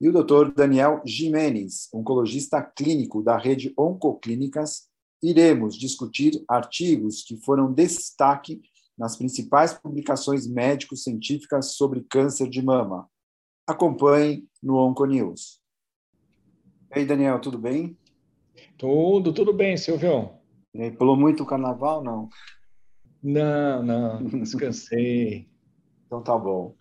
e o Dr. Daniel Jimenez, oncologista clínico da rede Oncoclínicas, iremos discutir artigos que foram destaque nas principais publicações médico-científicas sobre câncer de mama. Acompanhe no Onconews. Ei, Daniel, tudo bem? Tudo, tudo bem, Silvio. Pulou muito o carnaval, não? Não, não, descansei. então tá bom.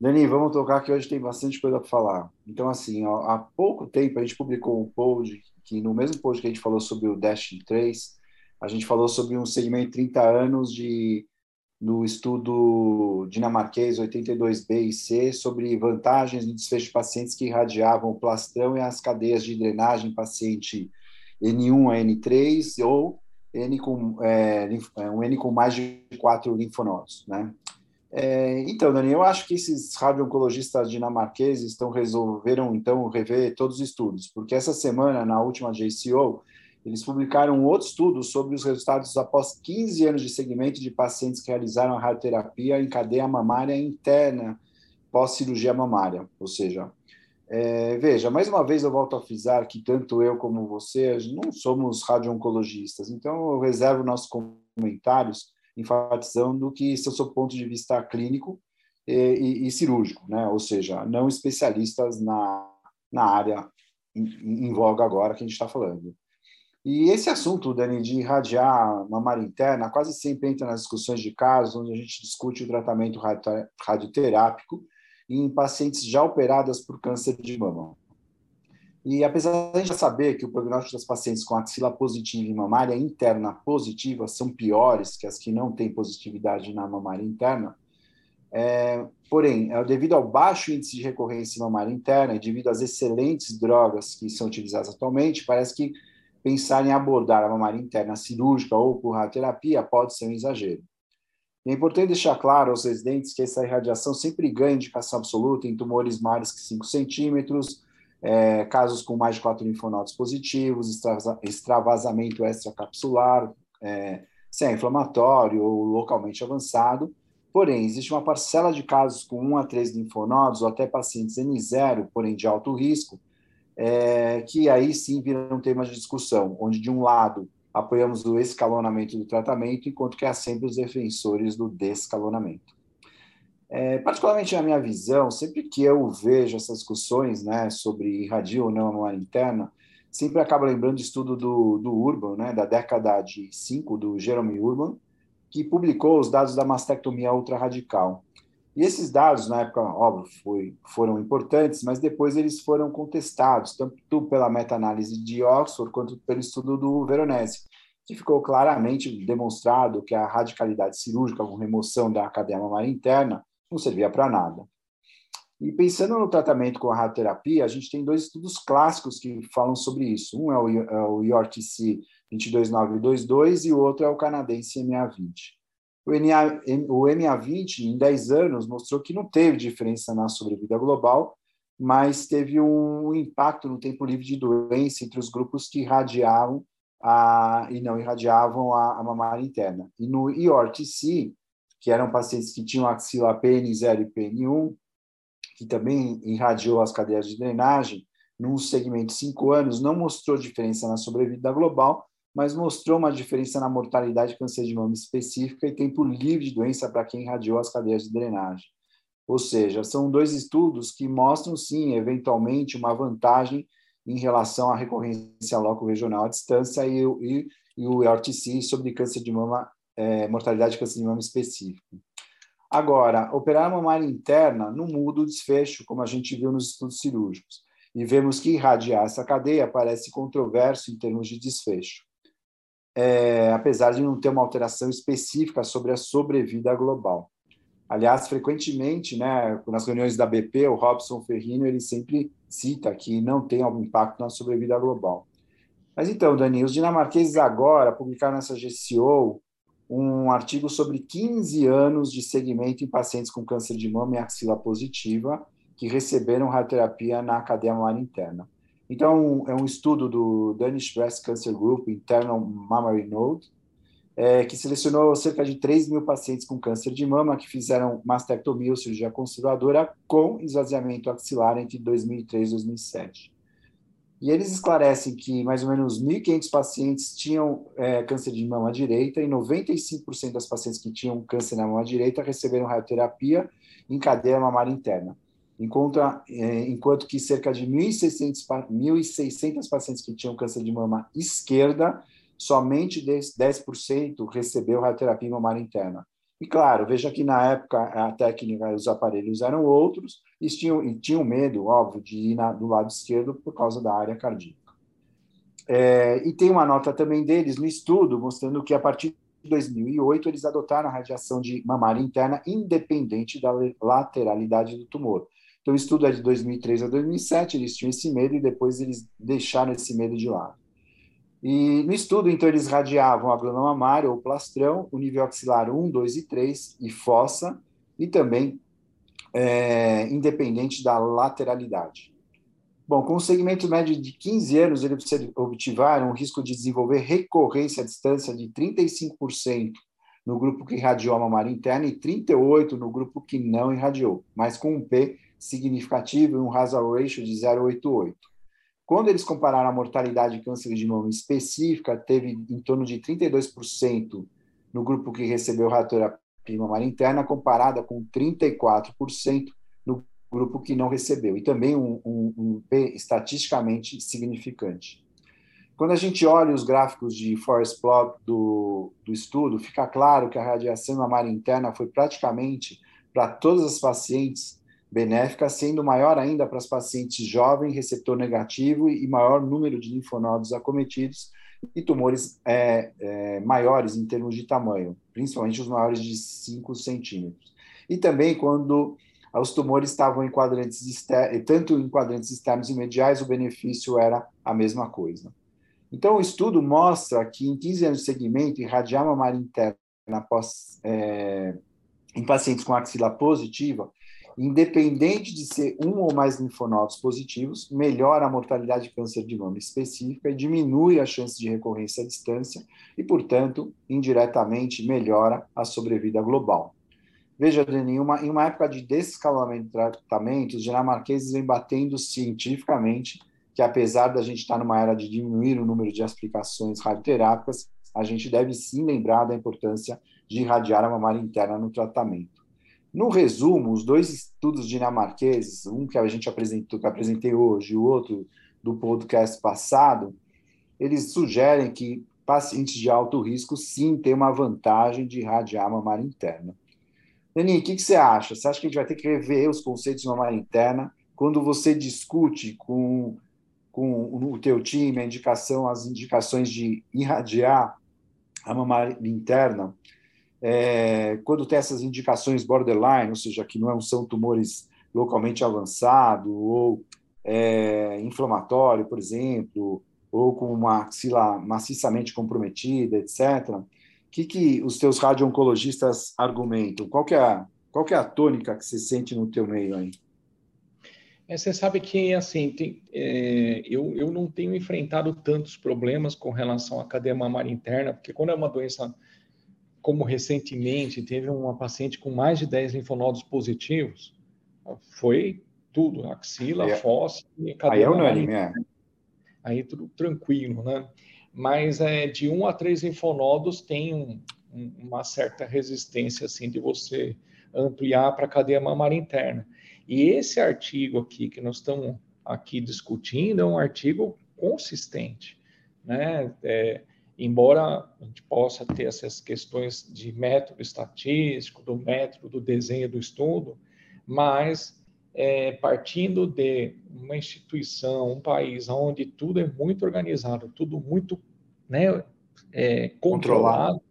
Dani, vamos tocar que hoje tem bastante coisa para falar. Então, assim, ó, há pouco tempo a gente publicou um post que no mesmo post que a gente falou sobre o Dash 3, a gente falou sobre um segmento 30 anos de no estudo dinamarquês 82B e C sobre vantagens no desfecho de pacientes que irradiavam o plastrão e as cadeias de drenagem paciente N1 a N3 ou N com, é, é um N com mais de quatro linfonodos, né? É, então, Dani, eu acho que esses radio-oncologistas dinamarqueses estão resolveram então rever todos os estudos, porque essa semana, na última JCO, eles publicaram outro estudo sobre os resultados após 15 anos de segmento de pacientes que realizaram a radioterapia em cadeia mamária interna pós-cirurgia mamária. Ou seja, é, veja, mais uma vez eu volto a frisar que tanto eu como você não somos radio-oncologistas, então eu reservo nossos comentários enfatizando que esse é o seu ponto de vista clínico e, e, e cirúrgico, né? ou seja, não especialistas na, na área em, em voga agora que a gente está falando. E esse assunto, Dani, de irradiar mamária interna, quase sempre entra nas discussões de casos, onde a gente discute o tratamento radioterápico em pacientes já operadas por câncer de mama. E apesar de gente saber que o prognóstico das pacientes com axila positiva e mamária interna positiva são piores que as que não têm positividade na mamária interna, é, porém, é, devido ao baixo índice de recorrência mamária interna e devido às excelentes drogas que são utilizadas atualmente, parece que pensar em abordar a mamária interna cirúrgica ou por radioterapia pode ser um exagero. É importante deixar claro aos residentes que essa irradiação sempre ganha indicação absoluta em tumores maiores que 5 centímetros, é, casos com mais de 4 linfonodos positivos, extravasamento extracapsular, é, se é inflamatório ou localmente avançado. Porém, existe uma parcela de casos com 1 a 3 linfonodos ou até pacientes N0, porém de alto risco, é, que aí sim vira um tema de discussão, onde de um lado apoiamos o escalonamento do tratamento, enquanto que há sempre os defensores do descalonamento. É, particularmente na minha visão, sempre que eu vejo essas discussões né, sobre irradio ou não anual interna, sempre acabo lembrando do estudo do, do Urban, né, da década de 5, do Jeremy Urban, que publicou os dados da mastectomia ultrarradical. E esses dados, na época, óbvio, foi, foram importantes, mas depois eles foram contestados, tanto pela meta-análise de Oxford quanto pelo estudo do Veronese, que ficou claramente demonstrado que a radicalidade cirúrgica com remoção da cadeia mamária interna não servia para nada. E pensando no tratamento com a radioterapia, a gente tem dois estudos clássicos que falam sobre isso. Um é o, é o IORTC 22922 e o outro é o canadense MA20. O, NA, o MA20, em 10 anos, mostrou que não teve diferença na sobrevida global, mas teve um impacto no tempo livre de doença entre os grupos que irradiavam a, e não irradiavam a, a mamária interna. E no IORTC, que eram pacientes que tinham axila PN0 e PN1, que também irradiou as cadeias de drenagem, num segmento de 5 anos, não mostrou diferença na sobrevida global, mas mostrou uma diferença na mortalidade de câncer de mama específica e tempo livre de doença para quem irradiou as cadeias de drenagem. Ou seja, são dois estudos que mostram, sim, eventualmente, uma vantagem em relação à recorrência loco-regional à distância e, e, e o RTC sobre câncer de mama, é, mortalidade mama específico. Agora, operar mamária interna não muda o desfecho, como a gente viu nos estudos cirúrgicos, e vemos que irradiar essa cadeia parece controverso em termos de desfecho é, apesar de não ter uma alteração específica sobre a sobrevida global. Aliás, frequentemente, né, nas reuniões da BP, o Robson Ferrino ele sempre cita que não tem algum impacto na sobrevida global. Mas então, Dani, os dinamarqueses agora publicaram nessa GCO um artigo sobre 15 anos de segmento em pacientes com câncer de mama e axila positiva que receberam radioterapia na mamária interna. Então, é um estudo do Danish Breast Cancer Group Internal Mammary Node, é, que selecionou cerca de 3 mil pacientes com câncer de mama que fizeram mastectomia ou cirurgia conservadora com esvaziamento axilar entre 2003 e 2007. E eles esclarecem que mais ou menos 1.500 pacientes tinham é, câncer de mama direita e 95% das pacientes que tinham câncer na mama direita receberam radioterapia em cadeia mamária interna. Enquanto, é, enquanto que cerca de 1.600, 1.600 pacientes que tinham câncer de mama esquerda, somente 10% recebeu radioterapia mamária interna. E claro, veja que na época a técnica, os aparelhos eram outros e tinham, e tinham medo, óbvio, de ir na, do lado esquerdo por causa da área cardíaca. É, e tem uma nota também deles no estudo mostrando que a partir de 2008 eles adotaram a radiação de mamária interna independente da lateralidade do tumor. Então, o estudo é de 2003 a 2007, eles tinham esse medo e depois eles deixaram esse medo de lado. E no estudo, então, eles radiavam a glândula mamária ou plastrão, o nível axilar 1, 2 e 3, e fossa, e também é, independente da lateralidade. Bom, com um segmento médio de 15 anos, eles obtiveram um risco de desenvolver recorrência à distância de 35% no grupo que irradiou a mamária interna e 38% no grupo que não irradiou, mas com um P significativo e um hazard ratio de 0,88. Quando eles compararam a mortalidade de câncer de mama específica, teve em torno de 32% no grupo que recebeu radioterapia mamária interna, comparada com 34% no grupo que não recebeu, e também um, um, um P estatisticamente significante. Quando a gente olha os gráficos de forest plot do, do estudo, fica claro que a radiação mamária interna foi praticamente para todas as pacientes benéfica, sendo maior ainda para as pacientes jovens, receptor negativo e maior número de linfonodos acometidos e tumores é, é, maiores em termos de tamanho, principalmente os maiores de 5 centímetros. E também quando os tumores estavam em quadrantes externos, tanto em quadrantes externos e mediais, o benefício era a mesma coisa. Então, o estudo mostra que em 15 anos de segmento, irradiar mamária interna após, é, em pacientes com axila positiva, independente de ser um ou mais linfonodos positivos, melhora a mortalidade de câncer de mama específica e diminui a chance de recorrência à distância e, portanto, indiretamente melhora a sobrevida global. Veja, Dani, uma, em uma época de desescalonamento de tratamento, os dinamarqueses vêm batendo cientificamente que, apesar da gente estar numa era de diminuir o número de aplicações radioterápicas, a gente deve sim lembrar da importância de irradiar a mamária interna no tratamento. No resumo, os dois estudos dinamarqueses, um que a gente apresentou, que apresentei hoje, o outro do podcast passado, eles sugerem que pacientes de alto risco sim têm uma vantagem de irradiar a mamária interna. Dani, o que, que, você acha? Você acha que a gente vai ter que rever os conceitos de mamária interna quando você discute com, com o teu time a indicação, as indicações de irradiar a mamária interna? É, quando tem essas indicações borderline, ou seja, que não são tumores localmente avançados ou é, inflamatório, por exemplo, ou com uma axila maciçamente comprometida, etc. O que, que os teus radio-oncologistas argumentam? Qual que, é a, qual que é a tônica que você sente no teu meio aí? É, você sabe que, assim, tem, é, eu, eu não tenho enfrentado tantos problemas com relação à cadeia mamária interna, porque quando é uma doença como recentemente teve uma paciente com mais de 10 linfonodos positivos, foi tudo, axila, aí, é- fossa e cadeia. Aí é unânime, é. Aí tudo tranquilo, né? Mas é, de um a três linfonodos tem um, um, uma certa resistência, assim, de você ampliar para a cadeia mamária interna. E esse artigo aqui que nós estamos aqui discutindo é um artigo consistente, né? É, embora a gente possa ter essas questões de método estatístico, do método do desenho do estudo, mas é, partindo de uma instituição, um país onde tudo é muito organizado, tudo muito né, é, controlado,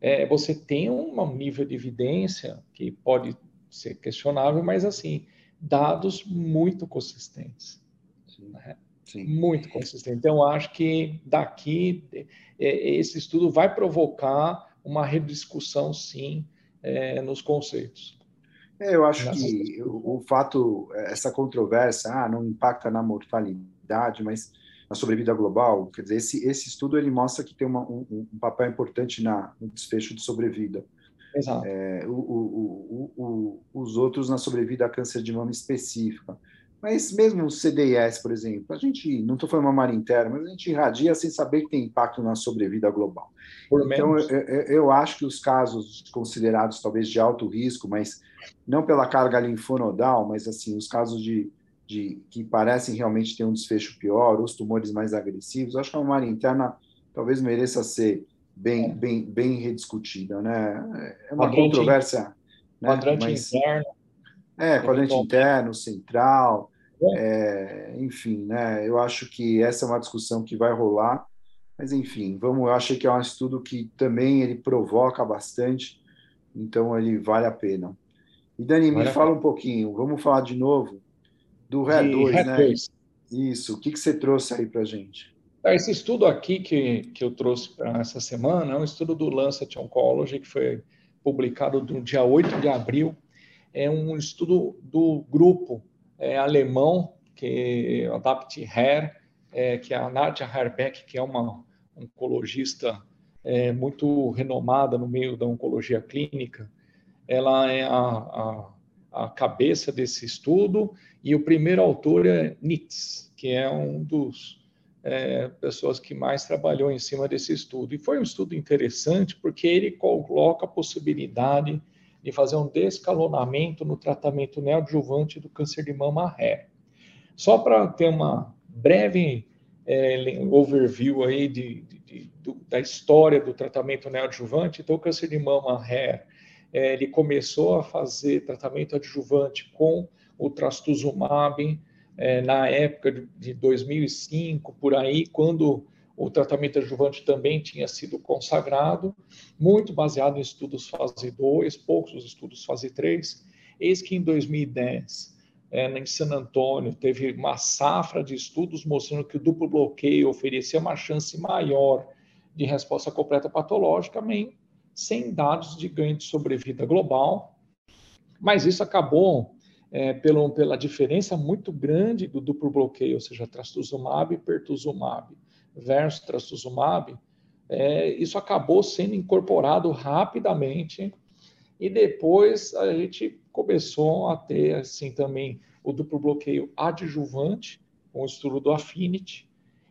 é, você tem um nível de evidência que pode ser questionável, mas assim, dados muito consistentes. Né? Sim. Muito consistente. Então, acho que daqui é, esse estudo vai provocar uma rediscussão, sim, é, nos conceitos. É, eu acho que o, o, fato, essa controvérsia, ah, não impacta na mortalidade, mas na sobrevida global, quer dizer, esse, esse estudo ele mostra que tem uma, um, um, papel importante na, no desfecho de sobrevida. Exato. É, o, o, os outros na sobrevida a câncer de mama específica. Mas mesmo o CDIS, por exemplo, a gente, não estou falando uma marinha interna, mas a gente irradia sem saber que tem impacto na sobrevida global. Por então, eu, eu, acho que os casos considerados talvez de alto risco, mas não pela carga linfonodal, mas assim, os casos de, de que parecem realmente ter um desfecho pior, os tumores mais agressivos, acho que a marinha interna talvez mereça ser bem, é. bem, bem rediscutida, né? É uma quadrante, controvérsia. Né? Quadrante mas, interno. É, quadrante interno, central, é, enfim, né? Eu acho que essa é uma discussão que vai rolar, mas enfim, vamos. Eu achei que é um estudo que também ele provoca bastante, então ele vale a pena. E Dani, me fala um pouquinho. Vamos falar de novo do RER 2, né? 2. Isso. O que, que você trouxe aí para gente? Tá, esse estudo aqui que, que eu trouxe para essa semana é um estudo do Lancet Oncology, que foi publicado no dia 8 de abril. É um estudo do grupo é, alemão, que Adapt Hair, é, que é a Nadia Herbeck, que é uma oncologista é, muito renomada no meio da oncologia clínica. Ela é a, a, a cabeça desse estudo e o primeiro autor é Nitz, que é um dos é, pessoas que mais trabalhou em cima desse estudo. E foi um estudo interessante porque ele coloca a possibilidade de fazer um descalonamento no tratamento neoadjuvante do câncer de mama ré. Só para ter uma breve é, overview aí de, de, de, da história do tratamento neoadjuvante, então o câncer de mama ré, é, ele começou a fazer tratamento adjuvante com o trastuzumab é, na época de 2005, por aí, quando o tratamento adjuvante também tinha sido consagrado, muito baseado em estudos fase 2, poucos estudos fase 3. Eis que em 2010, é, em San Antônio, teve uma safra de estudos mostrando que o duplo bloqueio oferecia uma chance maior de resposta completa patológica, sem dados de ganho de sobrevida global. Mas isso acabou é, pelo, pela diferença muito grande do duplo bloqueio, ou seja, trastuzumab e pertuzumab versus trastuzumab, é, isso acabou sendo incorporado rapidamente e depois a gente começou a ter assim também o duplo bloqueio adjuvante com o estudo do Affinity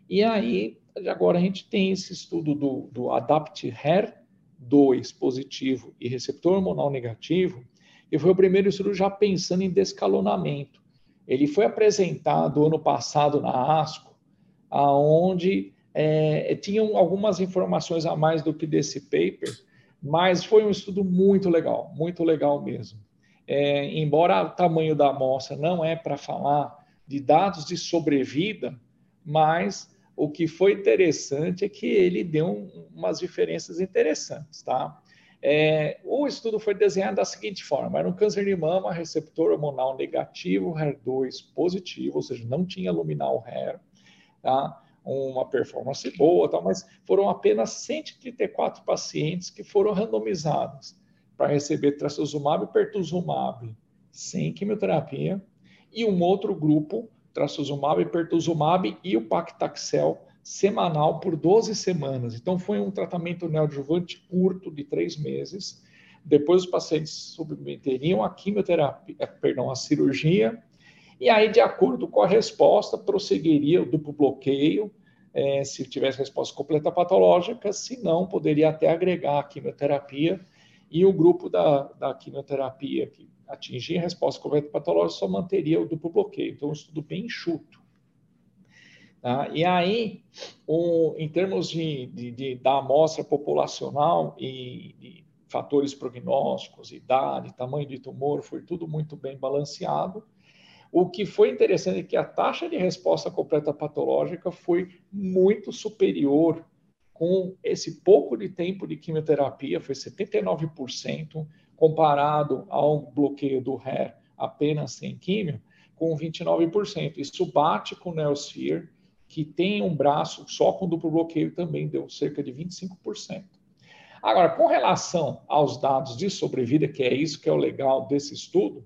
e aí agora a gente tem esse estudo do, do ADAPT-HER2 positivo e receptor hormonal negativo e foi o primeiro estudo já pensando em descalonamento. Ele foi apresentado ano passado na ASCO aonde é, tinham algumas informações a mais do que desse paper, mas foi um estudo muito legal, muito legal mesmo. É, embora o tamanho da amostra não é para falar de dados de sobrevida, mas o que foi interessante é que ele deu um, umas diferenças interessantes, tá? É, o estudo foi desenhado da seguinte forma: era um câncer de mama, receptor hormonal negativo, HER2 positivo, ou seja, não tinha luminal HER, tá? uma performance boa, mas foram apenas 134 pacientes que foram randomizados para receber trastuzumab e pertuzumab sem quimioterapia e um outro grupo, trastuzumab e pertuzumab e o paclitaxel semanal por 12 semanas. Então foi um tratamento neoadjuvante curto de três meses. Depois os pacientes submeteriam a quimioterapia, perdão, a cirurgia e aí, de acordo com a resposta, prosseguiria o duplo bloqueio, é, se tivesse resposta completa patológica, se não, poderia até agregar a quimioterapia, e o grupo da, da quimioterapia que atingia a resposta completa patológica só manteria o duplo bloqueio. Então, um estudo bem enxuto. Tá? E aí, o, em termos de, de, de, da amostra populacional e de fatores prognósticos, idade, tamanho de tumor, foi tudo muito bem balanceado. O que foi interessante é que a taxa de resposta completa patológica foi muito superior com esse pouco de tempo de quimioterapia, foi 79%, comparado ao bloqueio do HER apenas sem químio, com 29%. Isso bate com o Neosphere, que tem um braço só com duplo bloqueio também deu cerca de 25%. Agora, com relação aos dados de sobrevida, que é isso que é o legal desse estudo,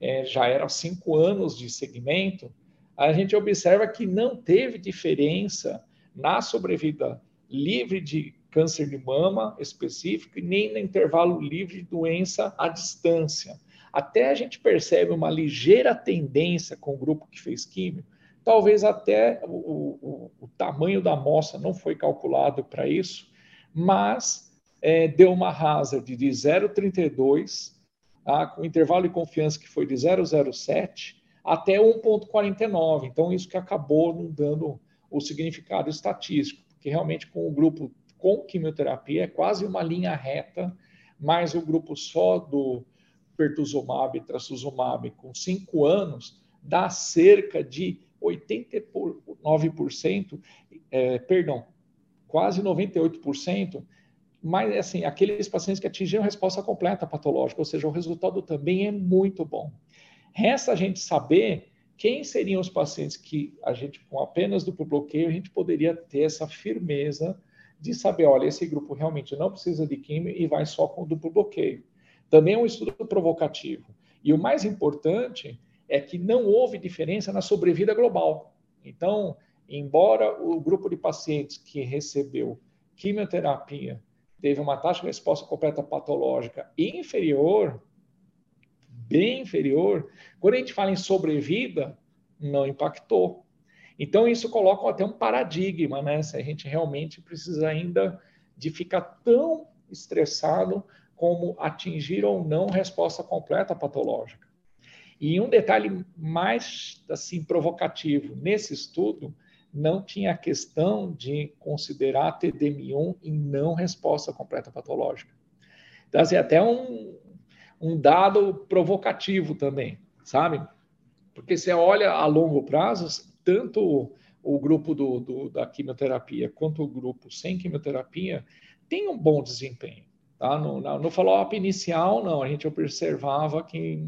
é, já eram cinco anos de segmento, a gente observa que não teve diferença na sobrevida livre de câncer de mama específico e nem no intervalo livre de doença à distância. Até a gente percebe uma ligeira tendência com o grupo que fez químio, talvez até o, o, o tamanho da amostra não foi calculado para isso, mas é, deu uma hazard de 0,32, tá, com intervalo de confiança que foi de 0,07 até 1,49. Então, isso que acabou não dando o significado estatístico, porque realmente com o grupo com quimioterapia é quase uma linha reta, mas o grupo só do pertuzumab e trastuzumab com 5 anos dá cerca de 89%, é, perdão, quase 98% mas assim, aqueles pacientes que atingiram resposta completa patológica, ou seja, o resultado também é muito bom. Resta a gente saber quem seriam os pacientes que a gente, com apenas duplo bloqueio, a gente poderia ter essa firmeza de saber, olha, esse grupo realmente não precisa de químio e vai só com duplo bloqueio. Também é um estudo provocativo. E o mais importante é que não houve diferença na sobrevida global. Então, embora o grupo de pacientes que recebeu quimioterapia teve uma taxa de resposta completa patológica inferior, bem inferior, quando a gente fala em sobrevida, não impactou. Então, isso coloca até um paradigma, né? Se a gente realmente precisa ainda de ficar tão estressado como atingir ou não resposta completa patológica. E um detalhe mais assim provocativo nesse estudo não tinha a questão de considerar TDM1 em não resposta completa patológica. Então, assim, até um, um dado provocativo também, sabe? Porque você olha a longo prazo, tanto o grupo do, do, da quimioterapia quanto o grupo sem quimioterapia tem um bom desempenho. Tá? No, no follow-up inicial, não, a gente observava que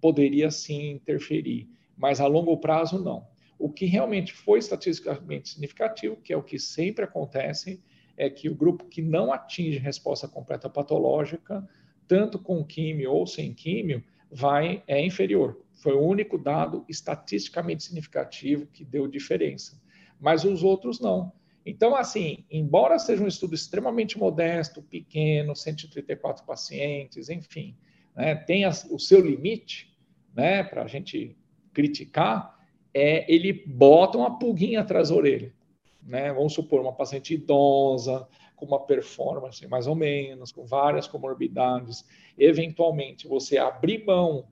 poderia sim interferir, mas a longo prazo, não. O que realmente foi estatisticamente significativo, que é o que sempre acontece, é que o grupo que não atinge resposta completa patológica, tanto com químio ou sem químio, vai é inferior. Foi o único dado estatisticamente significativo que deu diferença. Mas os outros não. Então, assim, embora seja um estudo extremamente modesto, pequeno, 134 pacientes, enfim, né, tenha o seu limite né, para a gente criticar, é, ele bota uma pulguinha atrás da orelha. Né? Vamos supor, uma paciente idosa, com uma performance mais ou menos, com várias comorbidades. Eventualmente, você abrir mão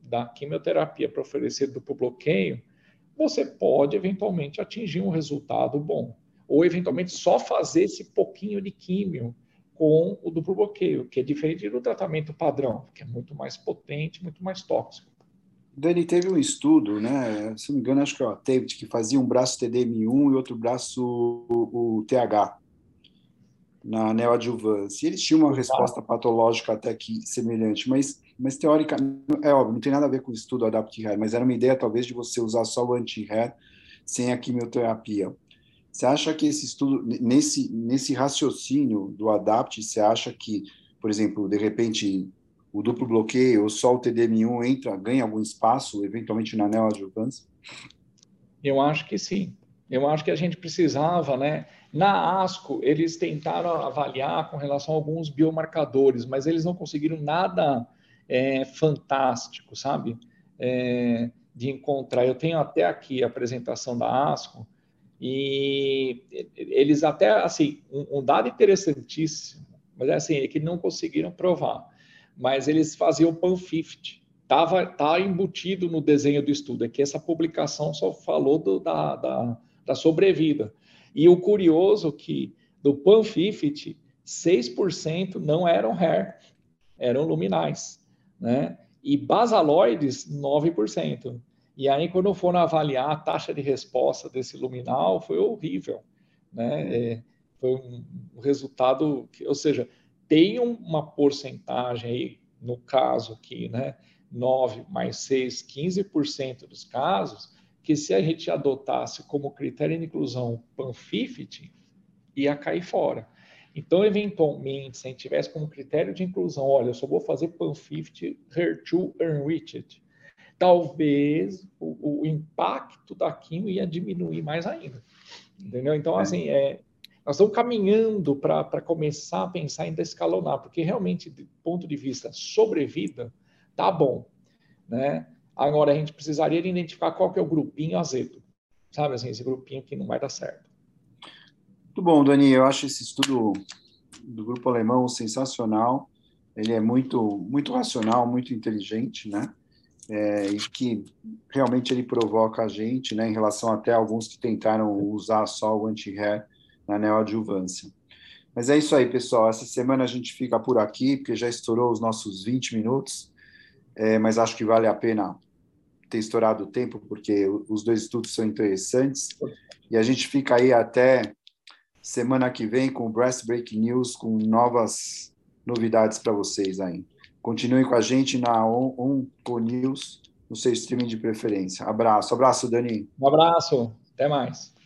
da quimioterapia para oferecer duplo bloqueio, você pode eventualmente atingir um resultado bom. Ou eventualmente só fazer esse pouquinho de químio com o duplo bloqueio, que é diferente do tratamento padrão, que é muito mais potente, muito mais tóxico. Dani, teve um estudo, né? Se não me engano, acho que é o David, que fazia um braço TDM1 e outro braço o, o TH na neoadjuvância. Eles tinham uma resposta patológica até que semelhante, mas, mas teoricamente, é óbvio, não tem nada a ver com o estudo Adapt-Hair, mas era uma ideia talvez de você usar só o anti-hair sem a quimioterapia. Você acha que esse estudo, nesse, nesse raciocínio do ADAPT, você acha que, por exemplo, de repente o duplo bloqueio só o TDM1 entra, ganha algum espaço, eventualmente na neoadjuvância? Eu acho que sim. Eu acho que a gente precisava, né? Na ASCO, eles tentaram avaliar com relação a alguns biomarcadores, mas eles não conseguiram nada é, fantástico, sabe? É, de encontrar. Eu tenho até aqui a apresentação da ASCO, e eles até, assim, um, um dado interessantíssimo, mas é assim, é que não conseguiram provar mas eles faziam pan-50. Estava tá embutido no desenho do estudo, é que essa publicação só falou do, da, da, da, sobrevida. E o curioso que do pan-50, 6% não eram hair, eram luminais, né? E basaloides, 9%. E aí, quando foram avaliar a taxa de resposta desse luminal, foi horrível, né? É, foi um resultado, que, ou seja, tem uma porcentagem aí, no caso aqui, né, 9 mais 6, 15% dos casos, que se a gente adotasse como critério de inclusão PAN50, ia cair fora. Então, eventualmente, se a gente tivesse como critério de inclusão, olha, eu só vou fazer PAN50 HER2 Enriched, talvez o, o, impacto da quimio ia diminuir mais ainda. Entendeu? Então, é. assim, é, nós estamos caminhando para começar a pensar em descalonar, porque realmente, do ponto de vista sobrevida, tá bom. Né? Agora, a gente precisaria de identificar qual que é o grupinho azedo, sabe? Assim, esse grupinho que não vai dar certo. Muito bom, Dani. Eu acho esse estudo do grupo alemão sensacional. Ele é muito, muito racional, muito inteligente, né? É, e que realmente ele provoca a gente, né? Em relação até a alguns que tentaram usar só o anti-hair na neoadjuvância. Mas é isso aí, pessoal. Essa semana a gente fica por aqui, porque já estourou os nossos 20 minutos. É, mas acho que vale a pena ter estourado o tempo, porque os dois estudos são interessantes. E a gente fica aí até semana que vem com o Breast Break News, com novas novidades para vocês aí. Continue com a gente na Onco News, no seu streaming de preferência. Abraço. Abraço, Dani. Um abraço. Até mais.